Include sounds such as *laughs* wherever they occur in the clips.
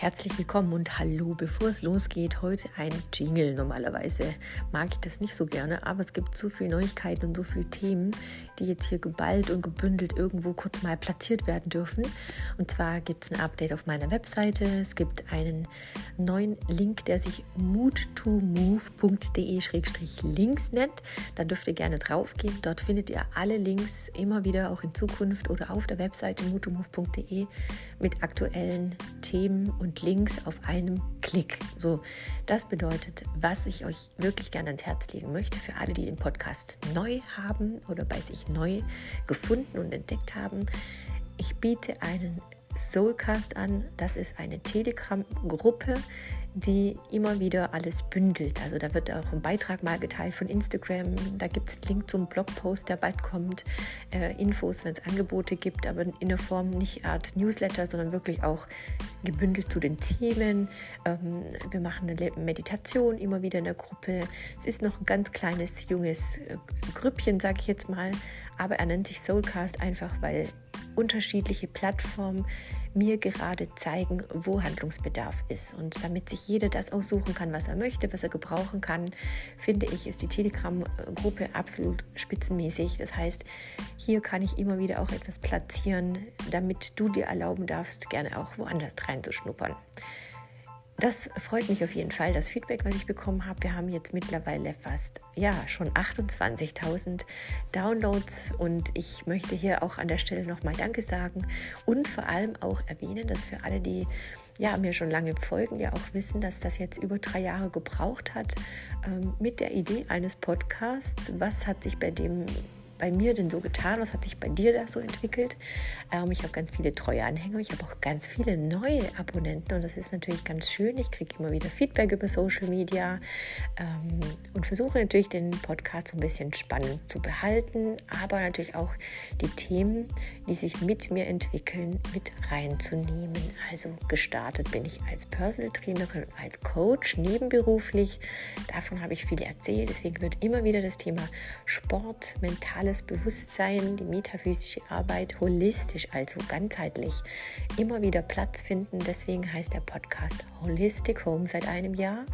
Herzlich willkommen und hallo. Bevor es losgeht, heute ein Jingle. Normalerweise mag ich das nicht so gerne, aber es gibt so viele Neuigkeiten und so viele Themen, die jetzt hier geballt und gebündelt irgendwo kurz mal platziert werden dürfen. Und zwar gibt es ein Update auf meiner Webseite. Es gibt einen neuen Link, der sich moodtomove.de-links nennt. Da dürft ihr gerne draufgehen. Dort findet ihr alle Links immer wieder, auch in Zukunft oder auf der Webseite moodtomove.de mit aktuellen Themen und und Links auf einem Klick. So, das bedeutet, was ich euch wirklich gerne ans Herz legen möchte für alle, die den Podcast neu haben oder bei sich neu gefunden und entdeckt haben. Ich biete einen Soulcast an. Das ist eine Telegram-Gruppe, die immer wieder alles bündelt. Also da wird auch ein Beitrag mal geteilt von Instagram. Da gibt es Link zum Blogpost, der bald kommt. Äh, Infos, wenn es Angebote gibt, aber in der Form nicht Art Newsletter, sondern wirklich auch gebündelt zu den Themen. Ähm, wir machen eine Meditation immer wieder in der Gruppe. Es ist noch ein ganz kleines, junges äh, Grüppchen, sage ich jetzt mal. Aber er nennt sich Soulcast einfach, weil unterschiedliche Plattformen mir gerade zeigen, wo Handlungsbedarf ist. Und damit sich jeder das aussuchen kann, was er möchte, was er gebrauchen kann, finde ich, ist die Telegram-Gruppe absolut spitzenmäßig. Das heißt, hier kann ich immer wieder auch etwas platzieren, damit du dir erlauben darfst, gerne auch woanders reinzuschnuppern. Das freut mich auf jeden Fall, das Feedback, was ich bekommen habe. Wir haben jetzt mittlerweile fast, ja, schon 28.000 Downloads und ich möchte hier auch an der Stelle nochmal Danke sagen und vor allem auch erwähnen, dass für alle, die ja, mir schon lange folgen, ja auch wissen, dass das jetzt über drei Jahre gebraucht hat ähm, mit der Idee eines Podcasts. Was hat sich bei dem bei mir denn so getan? Was hat sich bei dir da so entwickelt? Ähm, ich habe ganz viele treue Anhänger, ich habe auch ganz viele neue Abonnenten und das ist natürlich ganz schön. Ich kriege immer wieder Feedback über Social Media ähm, und versuche natürlich den Podcast so ein bisschen spannend zu behalten, aber natürlich auch die Themen, die sich mit mir entwickeln, mit reinzunehmen. Also gestartet bin ich als Personal Trainerin, als Coach nebenberuflich. Davon habe ich viel erzählt. Deswegen wird immer wieder das Thema Sport, mentale mentales Bewusstsein, die metaphysische Arbeit holistisch, also ganzheitlich, immer wieder Platz finden. Deswegen heißt der Podcast Holistic Home seit einem Jahr.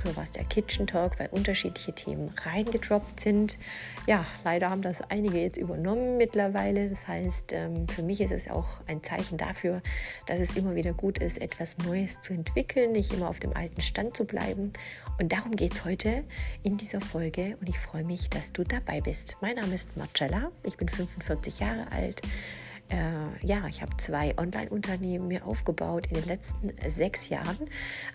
Früher war es der Kitchen Talk, weil unterschiedliche Themen reingedroppt sind. Ja, leider haben das einige jetzt übernommen mittlerweile. Das heißt, ähm, für mich ist es auch ein Zeichen dafür, dass es immer wieder gut ist, etwas Neues zu entwickeln, nicht immer auf dem alten Stand zu bleiben. Und darum geht es heute in dieser Folge und ich freue mich, dass du dabei bist. Mein Name ist Marcella, ich bin 45 Jahre alt. Äh, ja, ich habe zwei Online-Unternehmen mir aufgebaut in den letzten sechs Jahren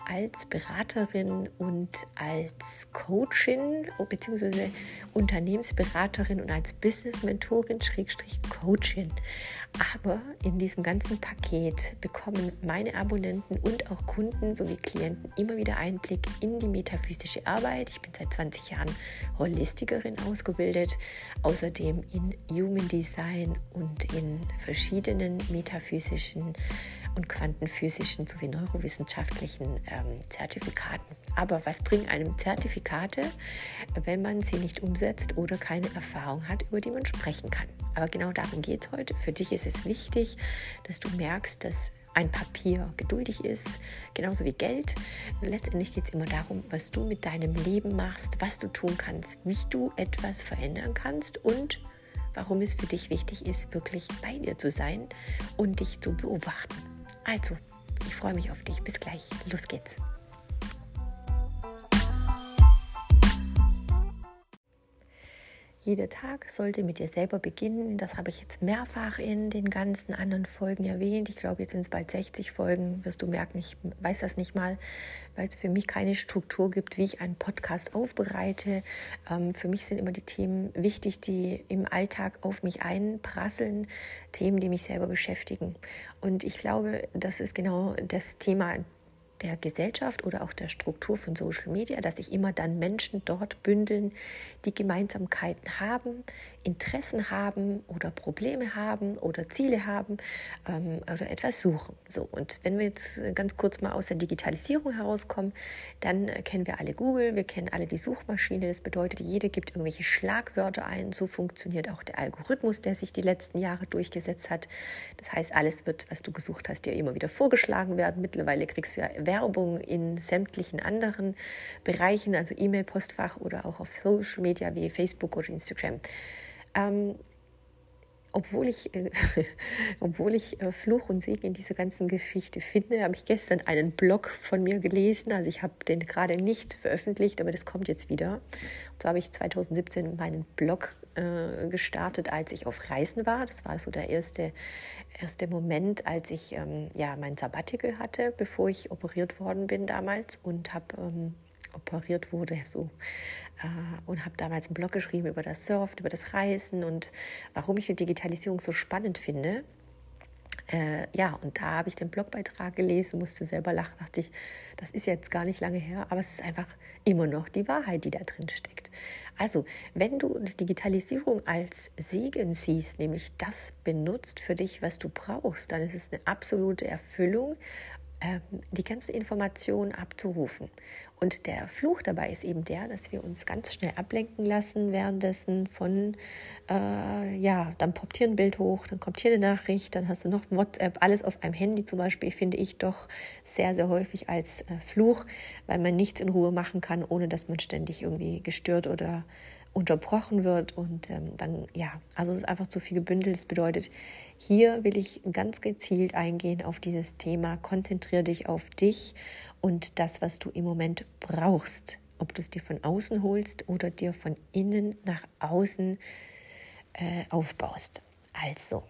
als Beraterin und als Coachin bzw. Unternehmensberaterin und als Business-Mentorin, Schrägstrich Coachin. Aber in diesem ganzen Paket bekommen meine Abonnenten und auch Kunden sowie Klienten immer wieder Einblick in die metaphysische Arbeit. Ich bin seit 20 Jahren Holistikerin ausgebildet, außerdem in Human Design und in verschiedenen metaphysischen und quantenphysischen sowie neurowissenschaftlichen ähm, Zertifikaten. Aber was bringen einem Zertifikate, wenn man sie nicht umsetzt oder keine Erfahrung hat, über die man sprechen kann? Aber genau darum geht es heute. Für dich ist es wichtig, dass du merkst, dass ein Papier geduldig ist, genauso wie Geld. Letztendlich geht es immer darum, was du mit deinem Leben machst, was du tun kannst, wie du etwas verändern kannst und warum es für dich wichtig ist, wirklich bei dir zu sein und dich zu beobachten. Also, ich freue mich auf dich. Bis gleich. Los geht's. Jeder Tag sollte mit dir selber beginnen. Das habe ich jetzt mehrfach in den ganzen anderen Folgen erwähnt. Ich glaube, jetzt sind es bald 60 Folgen. Wirst du merken, ich weiß das nicht mal, weil es für mich keine Struktur gibt, wie ich einen Podcast aufbereite. Ähm, für mich sind immer die Themen wichtig, die im Alltag auf mich einprasseln. Themen, die mich selber beschäftigen. Und ich glaube, das ist genau das Thema, der Gesellschaft oder auch der Struktur von Social Media, dass sich immer dann Menschen dort bündeln, die Gemeinsamkeiten haben, Interessen haben oder Probleme haben oder Ziele haben ähm, oder etwas suchen. So, und wenn wir jetzt ganz kurz mal aus der Digitalisierung herauskommen, dann kennen wir alle Google, wir kennen alle die Suchmaschine. Das bedeutet, jeder gibt irgendwelche Schlagwörter ein. So funktioniert auch der Algorithmus, der sich die letzten Jahre durchgesetzt hat. Das heißt, alles wird, was du gesucht hast, dir immer wieder vorgeschlagen werden. Mittlerweile kriegst du ja Werbung in sämtlichen anderen Bereichen, also E-Mail-Postfach oder auch auf Social Media wie Facebook oder Instagram. Ähm, obwohl ich, äh, *laughs* obwohl ich äh, Fluch und Segen in dieser ganzen Geschichte finde, habe ich gestern einen Blog von mir gelesen. Also ich habe den gerade nicht veröffentlicht, aber das kommt jetzt wieder. Und so habe ich 2017 meinen Blog äh, gestartet, als ich auf Reisen war. Das war so der erste, erste Moment, als ich ähm, ja, mein Sabbatical hatte, bevor ich operiert worden bin damals und habe ähm, operiert wurde, so äh, und habe damals einen Blog geschrieben über das Surfen, über das Reisen und warum ich die Digitalisierung so spannend finde. Äh, ja, und da habe ich den Blogbeitrag gelesen, musste selber lachen, dachte ich, das ist jetzt gar nicht lange her, aber es ist einfach immer noch die Wahrheit, die da drin steckt. Also, wenn du die Digitalisierung als Segen siehst, nämlich das benutzt für dich, was du brauchst, dann ist es eine absolute Erfüllung, die ganzen Informationen abzurufen. Und der Fluch dabei ist eben der, dass wir uns ganz schnell ablenken lassen währenddessen von, äh, ja, dann poppt hier ein Bild hoch, dann kommt hier eine Nachricht, dann hast du noch WhatsApp, alles auf einem Handy zum Beispiel, finde ich doch sehr, sehr häufig als äh, Fluch, weil man nichts in Ruhe machen kann, ohne dass man ständig irgendwie gestört oder unterbrochen wird und ähm, dann, ja, also es ist einfach zu viel gebündelt. Das bedeutet, hier will ich ganz gezielt eingehen auf dieses Thema, konzentriere dich auf dich und das, was du im Moment brauchst, ob du es dir von außen holst oder dir von innen nach außen äh, aufbaust. Also,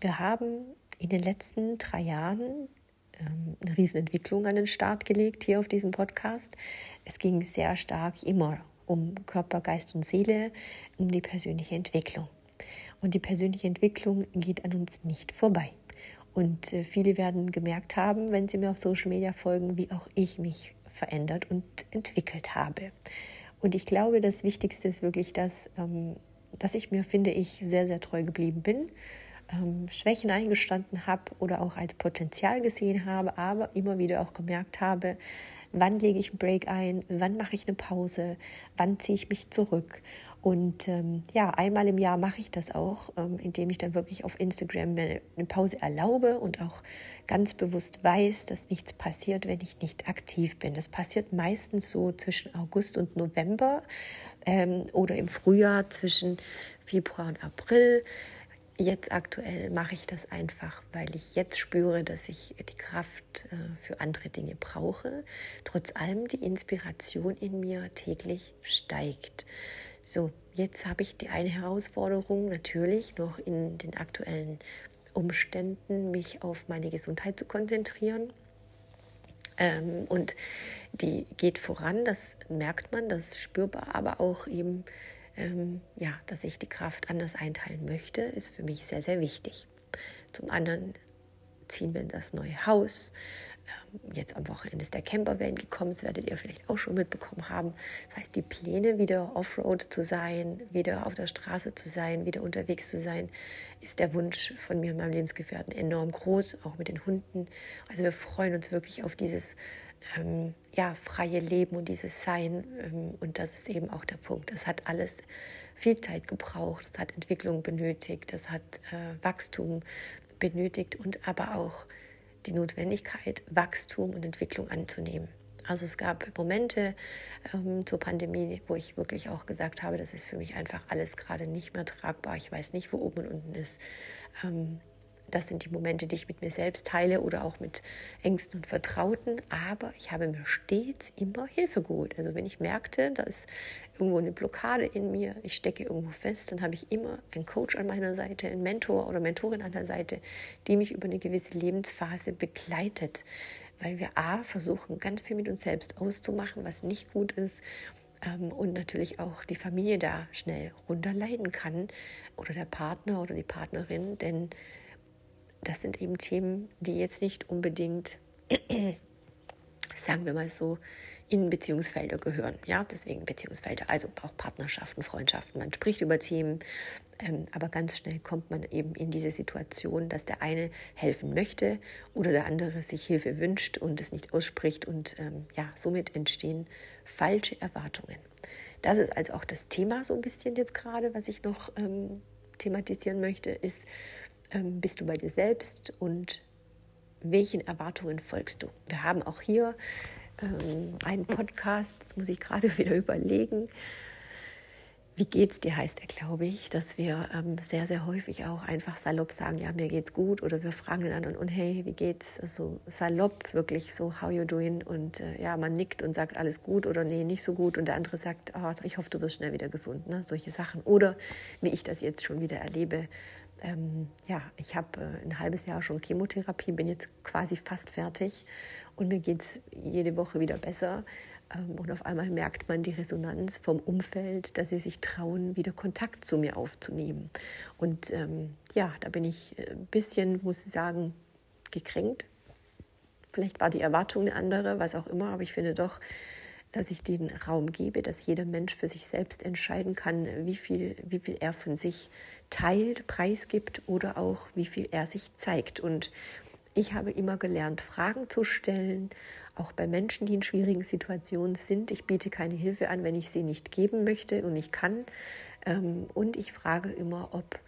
wir haben in den letzten drei Jahren ähm, eine Riesenentwicklung an den Start gelegt hier auf diesem Podcast. Es ging sehr stark immer um Körper, Geist und Seele, um die persönliche Entwicklung. Und die persönliche Entwicklung geht an uns nicht vorbei. Und äh, viele werden gemerkt haben, wenn sie mir auf Social Media folgen, wie auch ich mich verändert und entwickelt habe. Und ich glaube, das Wichtigste ist wirklich, dass, ähm, dass ich mir, finde ich, sehr, sehr treu geblieben bin, ähm, Schwächen eingestanden habe oder auch als Potenzial gesehen habe, aber immer wieder auch gemerkt habe, wann lege ich einen Break ein, wann mache ich eine Pause, wann ziehe ich mich zurück. Und ähm, ja, einmal im Jahr mache ich das auch, ähm, indem ich dann wirklich auf Instagram mir eine Pause erlaube und auch ganz bewusst weiß, dass nichts passiert, wenn ich nicht aktiv bin. Das passiert meistens so zwischen August und November ähm, oder im Frühjahr zwischen Februar und April. Jetzt aktuell mache ich das einfach, weil ich jetzt spüre, dass ich die Kraft äh, für andere Dinge brauche. Trotz allem die Inspiration in mir täglich steigt. So, jetzt habe ich die eine Herausforderung natürlich noch in den aktuellen Umständen, mich auf meine Gesundheit zu konzentrieren. Ähm, und die geht voran, das merkt man, das ist spürbar, aber auch eben, ähm, ja, dass ich die Kraft anders einteilen möchte, ist für mich sehr, sehr wichtig. Zum anderen ziehen wir in das neue Haus. Ähm, jetzt am Wochenende ist der Campervan gekommen, das werdet ihr vielleicht auch schon mitbekommen haben. Das heißt, die Pläne, wieder Offroad zu sein, wieder auf der Straße zu sein, wieder unterwegs zu sein, ist der Wunsch von mir und meinem Lebensgefährten enorm groß, auch mit den Hunden. Also wir freuen uns wirklich auf dieses ähm, ja, freie Leben und dieses Sein. Ähm, und das ist eben auch der Punkt. Das hat alles viel Zeit gebraucht, es hat Entwicklung benötigt, es hat äh, Wachstum benötigt und aber auch die Notwendigkeit, Wachstum und Entwicklung anzunehmen. Also es gab Momente ähm, zur Pandemie, wo ich wirklich auch gesagt habe, das ist für mich einfach alles gerade nicht mehr tragbar. Ich weiß nicht, wo oben und unten ist. Ähm, das sind die Momente, die ich mit mir selbst teile oder auch mit Ängsten und Vertrauten. Aber ich habe mir stets immer Hilfe geholt. Also wenn ich merkte, da ist irgendwo eine Blockade in mir, ich stecke irgendwo fest, dann habe ich immer einen Coach an meiner Seite, einen Mentor oder Mentorin an der Seite, die mich über eine gewisse Lebensphase begleitet. Weil wir A, versuchen ganz viel mit uns selbst auszumachen, was nicht gut ist ähm, und natürlich auch die Familie da schnell runterleiden kann oder der Partner oder die Partnerin, denn das sind eben Themen, die jetzt nicht unbedingt *clears throat* sagen wir mal so, in Beziehungsfelder gehören. Ja, deswegen Beziehungsfelder, also auch Partnerschaften, Freundschaften. Man spricht über Themen, ähm, aber ganz schnell kommt man eben in diese Situation, dass der eine helfen möchte oder der andere sich Hilfe wünscht und es nicht ausspricht und ähm, ja, somit entstehen falsche Erwartungen. Das ist also auch das Thema so ein bisschen jetzt gerade, was ich noch ähm, thematisieren möchte, ist, ähm, bist du bei dir selbst und welchen Erwartungen folgst du? Wir haben auch hier ähm, einen Podcast, das muss ich gerade *laughs* wieder überlegen. Wie geht's dir heißt er, glaube ich, dass wir ähm, sehr, sehr häufig auch einfach salopp sagen, ja, mir geht's gut oder wir fragen den anderen und hey, wie geht's? Also salopp wirklich so, how you doing? Und äh, ja, man nickt und sagt alles gut oder nee, nicht so gut und der andere sagt, oh, ich hoffe, du wirst schnell wieder gesund, ne? solche Sachen. Oder wie ich das jetzt schon wieder erlebe, ähm, ja, ich habe äh, ein halbes Jahr schon Chemotherapie, bin jetzt quasi fast fertig und mir geht es jede Woche wieder besser. Ähm, und auf einmal merkt man die Resonanz vom Umfeld, dass sie sich trauen, wieder Kontakt zu mir aufzunehmen. Und ähm, ja, da bin ich ein äh, bisschen, muss ich sagen, gekränkt. Vielleicht war die Erwartung eine andere, was auch immer, aber ich finde doch, dass ich den Raum gebe, dass jeder Mensch für sich selbst entscheiden kann, wie viel, wie viel er von sich teilt, preisgibt oder auch wie viel er sich zeigt. Und ich habe immer gelernt, Fragen zu stellen, auch bei Menschen, die in schwierigen Situationen sind. Ich biete keine Hilfe an, wenn ich sie nicht geben möchte und ich kann. Ähm, und ich frage immer, ob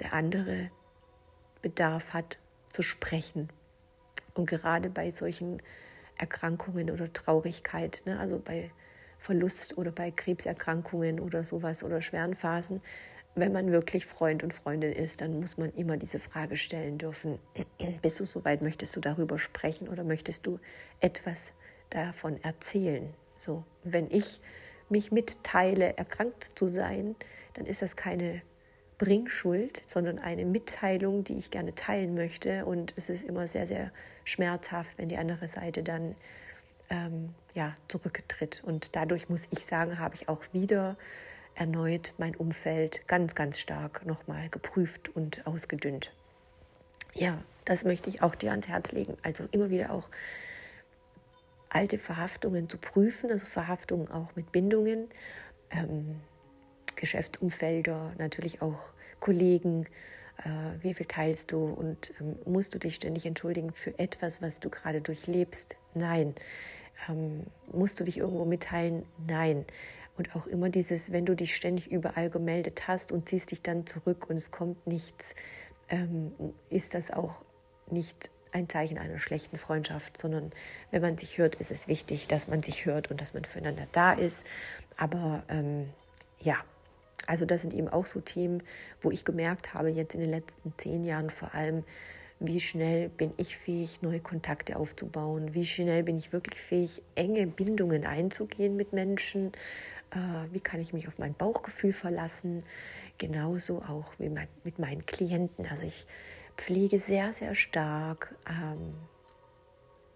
der andere Bedarf hat zu sprechen. Und gerade bei solchen Erkrankungen oder Traurigkeit, ne, also bei Verlust oder bei Krebserkrankungen oder sowas oder schweren Phasen, wenn man wirklich Freund und Freundin ist, dann muss man immer diese Frage stellen dürfen, *clears throat* bist du soweit, möchtest du darüber sprechen oder möchtest du etwas davon erzählen? So, wenn ich mich mitteile, erkrankt zu sein, dann ist das keine Bringschuld, sondern eine Mitteilung, die ich gerne teilen möchte. Und es ist immer sehr, sehr schmerzhaft, wenn die andere Seite dann ähm, ja, zurücktritt. Und dadurch muss ich sagen, habe ich auch wieder erneut mein Umfeld ganz, ganz stark nochmal geprüft und ausgedünnt. Ja, das möchte ich auch dir ans Herz legen. Also immer wieder auch alte Verhaftungen zu prüfen, also Verhaftungen auch mit Bindungen, ähm, Geschäftsumfelder, natürlich auch Kollegen, äh, wie viel teilst du und ähm, musst du dich ständig entschuldigen für etwas, was du gerade durchlebst? Nein. Ähm, musst du dich irgendwo mitteilen? Nein. Und auch immer dieses, wenn du dich ständig überall gemeldet hast und ziehst dich dann zurück und es kommt nichts, ähm, ist das auch nicht ein Zeichen einer schlechten Freundschaft, sondern wenn man sich hört, ist es wichtig, dass man sich hört und dass man füreinander da ist. Aber ähm, ja, also das sind eben auch so Themen, wo ich gemerkt habe, jetzt in den letzten zehn Jahren vor allem, wie schnell bin ich fähig, neue Kontakte aufzubauen, wie schnell bin ich wirklich fähig, enge Bindungen einzugehen mit Menschen, wie kann ich mich auf mein Bauchgefühl verlassen, genauso auch wie mit meinen Klienten. Also ich pflege sehr, sehr stark ähm,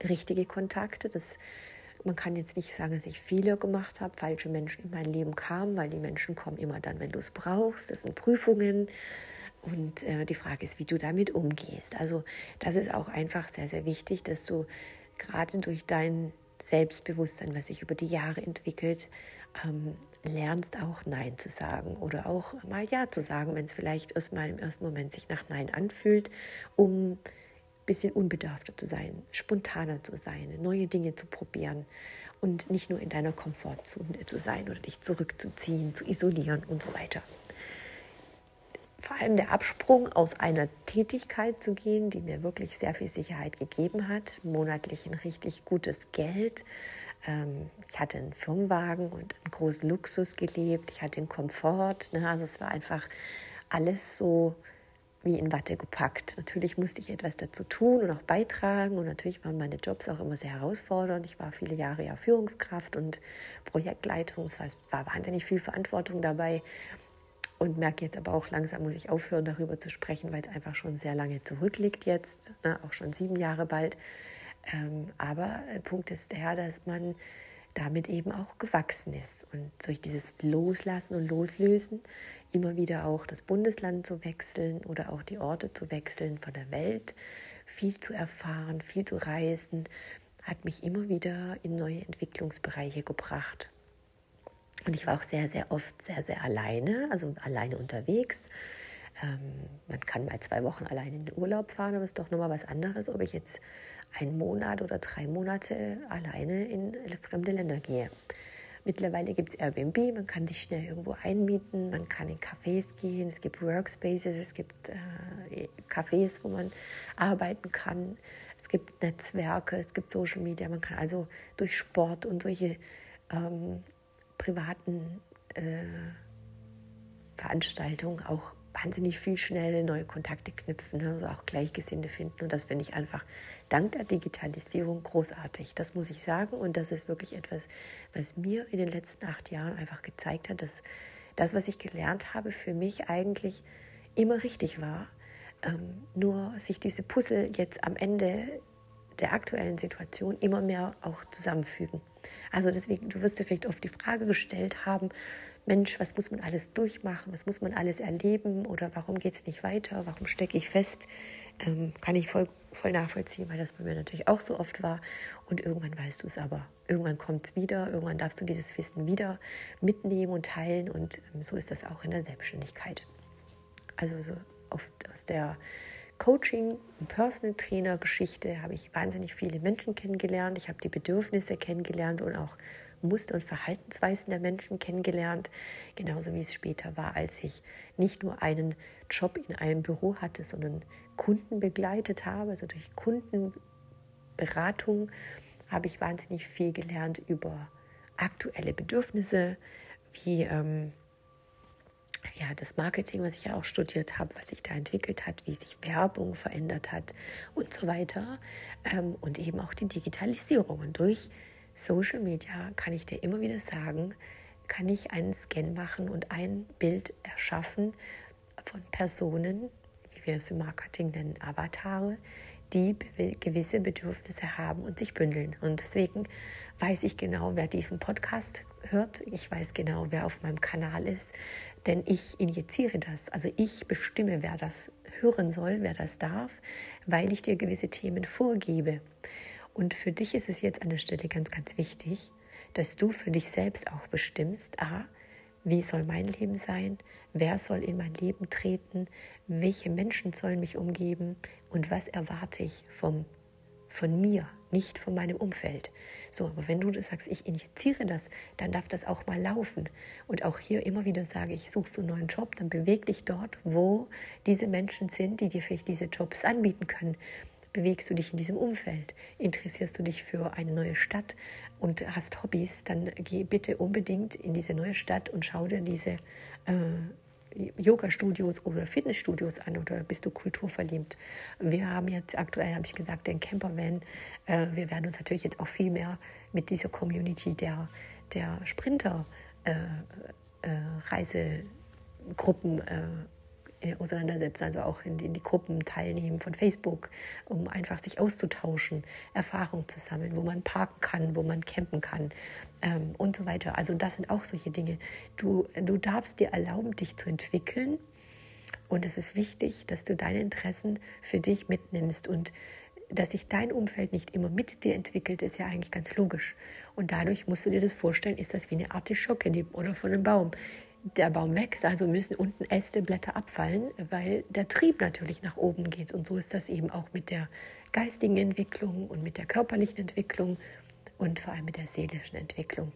richtige Kontakte. Das, man kann jetzt nicht sagen, dass ich viele gemacht habe, falsche Menschen in mein Leben kamen, weil die Menschen kommen immer dann, wenn du es brauchst. Das sind Prüfungen. Und äh, die Frage ist, wie du damit umgehst. Also das ist auch einfach sehr, sehr wichtig, dass du gerade durch dein Selbstbewusstsein, was sich über die Jahre entwickelt, ähm, lernst auch Nein zu sagen oder auch mal Ja zu sagen, wenn es vielleicht erst mal im ersten Moment sich nach Nein anfühlt, um ein bisschen unbedarfter zu sein, spontaner zu sein, neue Dinge zu probieren und nicht nur in deiner Komfortzone zu sein oder dich zurückzuziehen, zu isolieren und so weiter. Vor allem der Absprung aus einer Tätigkeit zu gehen, die mir wirklich sehr viel Sicherheit gegeben hat, monatlich ein richtig gutes Geld, ähm, ich hatte einen Firmenwagen und einen großen Luxus gelebt. Ich hatte den Komfort. Ne? Also es war einfach alles so wie in Watte gepackt. Natürlich musste ich etwas dazu tun und auch beitragen. Und natürlich waren meine Jobs auch immer sehr herausfordernd. Ich war viele Jahre ja Führungskraft und Projektleitung. Heißt, war wahnsinnig viel Verantwortung dabei. Und merke jetzt aber auch langsam, muss ich aufhören, darüber zu sprechen, weil es einfach schon sehr lange zurückliegt jetzt, ne? auch schon sieben Jahre bald. Ähm, aber der Punkt ist der, dass man damit eben auch gewachsen ist. Und durch dieses Loslassen und Loslösen immer wieder auch das Bundesland zu wechseln oder auch die Orte zu wechseln von der Welt, viel zu erfahren, viel zu reisen, hat mich immer wieder in neue Entwicklungsbereiche gebracht. Und ich war auch sehr, sehr oft sehr, sehr alleine, also alleine unterwegs. Ähm, man kann mal zwei Wochen alleine in den Urlaub fahren, aber es ist doch nochmal was anderes, ob ich jetzt einen Monat oder drei Monate alleine in fremde Länder gehe. Mittlerweile gibt es Airbnb, man kann sich schnell irgendwo einmieten, man kann in Cafés gehen, es gibt Workspaces, es gibt äh, Cafés, wo man arbeiten kann, es gibt Netzwerke, es gibt Social Media, man kann also durch Sport und solche ähm, privaten äh, Veranstaltungen auch wahnsinnig viel schnell neue Kontakte knüpfen, ne? also auch Gleichgesinnte finden. Und das finde ich einfach dank der Digitalisierung großartig. Das muss ich sagen. Und das ist wirklich etwas, was mir in den letzten acht Jahren einfach gezeigt hat, dass das, was ich gelernt habe, für mich eigentlich immer richtig war. Ähm, nur sich diese Puzzle jetzt am Ende der aktuellen Situation immer mehr auch zusammenfügen. Also deswegen, du wirst dir vielleicht oft die Frage gestellt haben, Mensch, was muss man alles durchmachen, was muss man alles erleben? Oder warum geht es nicht weiter, warum stecke ich fest, ähm, kann ich voll, voll nachvollziehen, weil das bei mir natürlich auch so oft war. Und irgendwann weißt du es aber, irgendwann kommt es wieder, irgendwann darfst du dieses Wissen wieder mitnehmen und teilen. Und ähm, so ist das auch in der Selbstständigkeit. Also so oft aus der Coaching- und Personal Trainer-Geschichte habe ich wahnsinnig viele Menschen kennengelernt. Ich habe die Bedürfnisse kennengelernt und auch Muster und Verhaltensweisen der Menschen kennengelernt, genauso wie es später war, als ich nicht nur einen Job in einem Büro hatte, sondern Kunden begleitet habe. Also durch Kundenberatung habe ich wahnsinnig viel gelernt über aktuelle Bedürfnisse, wie ähm, ja, das Marketing, was ich ja auch studiert habe, was sich da entwickelt hat, wie sich Werbung verändert hat und so weiter. Ähm, und eben auch die Digitalisierung. Und durch Social Media kann ich dir immer wieder sagen, kann ich einen Scan machen und ein Bild erschaffen von Personen, wie wir es im Marketing nennen, Avatare, die gewisse Bedürfnisse haben und sich bündeln. Und deswegen weiß ich genau, wer diesen Podcast hört. Ich weiß genau, wer auf meinem Kanal ist, denn ich injiziere das. Also ich bestimme, wer das hören soll, wer das darf, weil ich dir gewisse Themen vorgebe. Und für dich ist es jetzt an der Stelle ganz, ganz wichtig, dass du für dich selbst auch bestimmst, a, wie soll mein Leben sein, wer soll in mein Leben treten, welche Menschen sollen mich umgeben und was erwarte ich vom, von mir, nicht von meinem Umfeld. So, aber wenn du sagst, ich injiziere das, dann darf das auch mal laufen. Und auch hier immer wieder sage ich, suchst du einen neuen Job, dann beweg dich dort, wo diese Menschen sind, die dir vielleicht diese Jobs anbieten können bewegst du dich in diesem Umfeld? Interessierst du dich für eine neue Stadt und hast Hobbys? Dann geh bitte unbedingt in diese neue Stadt und schau dir diese äh, Yoga-Studios oder Fitnessstudios an oder bist du kulturverliebt? Wir haben jetzt aktuell, habe ich gesagt, den Campervan. Äh, wir werden uns natürlich jetzt auch viel mehr mit dieser Community der, der Sprinter äh, äh, Reisegruppen äh, auseinandersetzen, also auch in, in, die Gruppen teilnehmen von Facebook, um einfach sich auszutauschen, Erfahrungen zu sammeln, wo man parken kann, wo man campen kann ähm, und so weiter. Also das sind auch solche Dinge. Du, du darfst dir erlauben, dich zu entwickeln und es ist wichtig, dass du deine Interessen für dich mitnimmst und dass sich dein Umfeld nicht immer mit dir entwickelt, ist ja eigentlich ganz logisch. Und dadurch musst du dir das vorstellen, ist das wie eine Artischocke oder von einem Baum der Baum wächst, also müssen unten Äste, Blätter abfallen, weil der Trieb natürlich nach oben geht. Und so ist das eben auch mit der geistigen Entwicklung und mit der körperlichen Entwicklung und vor allem mit der seelischen Entwicklung.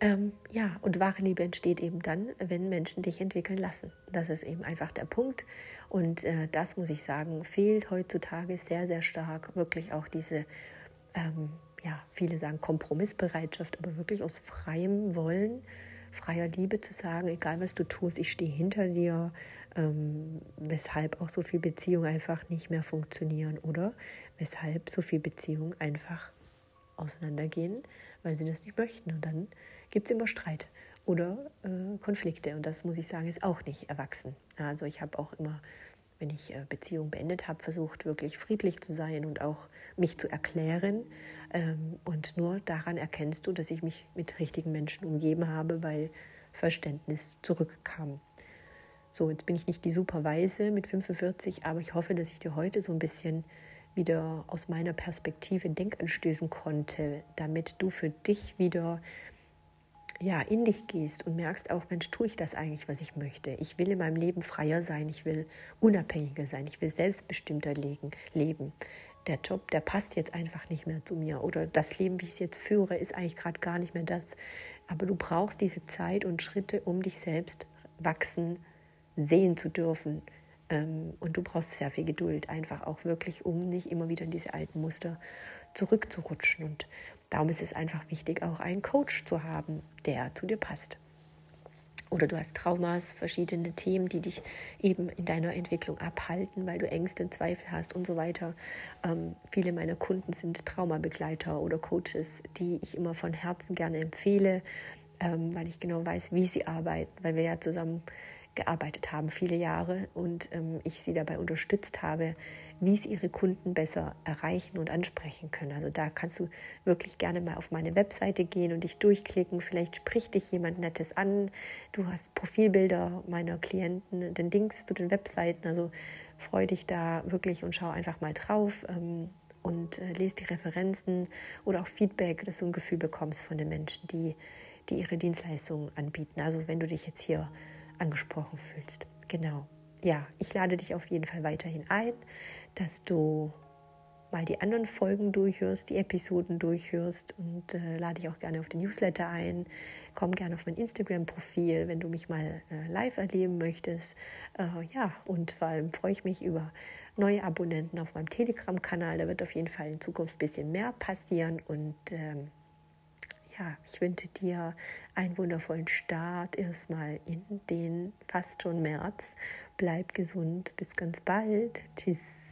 Ähm, ja, und wahre Liebe entsteht eben dann, wenn Menschen dich entwickeln lassen. Das ist eben einfach der Punkt. Und äh, das, muss ich sagen, fehlt heutzutage sehr, sehr stark. Wirklich auch diese, ähm, ja, viele sagen Kompromissbereitschaft, aber wirklich aus freiem Wollen freier Liebe zu sagen, egal was du tust, ich stehe hinter dir, ähm, weshalb auch so viele Beziehungen einfach nicht mehr funktionieren oder weshalb so viele Beziehungen einfach auseinandergehen, weil sie das nicht möchten. Und dann gibt es immer Streit oder äh, Konflikte. Und das muss ich sagen, ist auch nicht erwachsen. Also ich habe auch immer wenn ich äh, Beziehung beendet habe, versucht wirklich friedlich zu sein und auch mich zu erklären. Ähm, und nur daran erkennst du, dass ich mich mit richtigen Menschen umgeben habe, weil Verständnis zurückkam. So, jetzt bin ich nicht die super Weise mit 45, aber ich hoffe, dass ich dir heute so ein bisschen wieder aus meiner Perspektive Denkanstößen konnte, damit du für dich wieder ja, in dich gehst und merkst auch, Mensch, tue ich das eigentlich, was ich möchte? Ich will in meinem Leben freier sein, ich will unabhängiger sein, ich will selbstbestimmter leben. Der Job, der passt jetzt einfach nicht mehr zu mir oder das Leben, wie ich es jetzt führe, ist eigentlich gerade gar nicht mehr das. Aber du brauchst diese Zeit und Schritte, um dich selbst wachsen, sehen zu dürfen. Ähm, und du brauchst sehr viel Geduld, einfach auch wirklich, um nicht immer wieder in diese alten Muster zurückzurutschen. Und darum ist es einfach wichtig, auch einen Coach zu haben, der zu dir passt. Oder du hast Traumas, verschiedene Themen, die dich eben in deiner Entwicklung abhalten, weil du Ängste, Zweifel hast und so weiter. Ähm, viele meiner Kunden sind Traumabegleiter oder Coaches, die ich immer von Herzen gerne empfehle, ähm, weil ich genau weiß, wie sie arbeiten, weil wir ja zusammen gearbeitet haben, viele Jahre, und ähm, ich sie dabei unterstützt habe, wie sie ihre Kunden besser erreichen und ansprechen können. Also da kannst du wirklich gerne mal auf meine Webseite gehen und dich durchklicken. Vielleicht spricht dich jemand Nettes an. Du hast Profilbilder meiner Klienten, den Links zu den Webseiten. Also freu dich da wirklich und schau einfach mal drauf. Ähm, und äh, lese die Referenzen oder auch Feedback, dass du ein Gefühl bekommst von den Menschen, die, die ihre Dienstleistungen anbieten. Also wenn du dich jetzt hier angesprochen fühlst. Genau. Ja, ich lade dich auf jeden Fall weiterhin ein, dass du mal die anderen Folgen durchhörst, die Episoden durchhörst und äh, lade dich auch gerne auf den Newsletter ein. Komm gerne auf mein Instagram-Profil, wenn du mich mal äh, live erleben möchtest. Äh, ja, und vor allem freue ich mich über neue Abonnenten auf meinem Telegram-Kanal. Da wird auf jeden Fall in Zukunft ein bisschen mehr passieren und ähm, ja, ich wünsche dir einen wundervollen Start erstmal in den fast schon März. Bleib gesund. Bis ganz bald. Tschüss.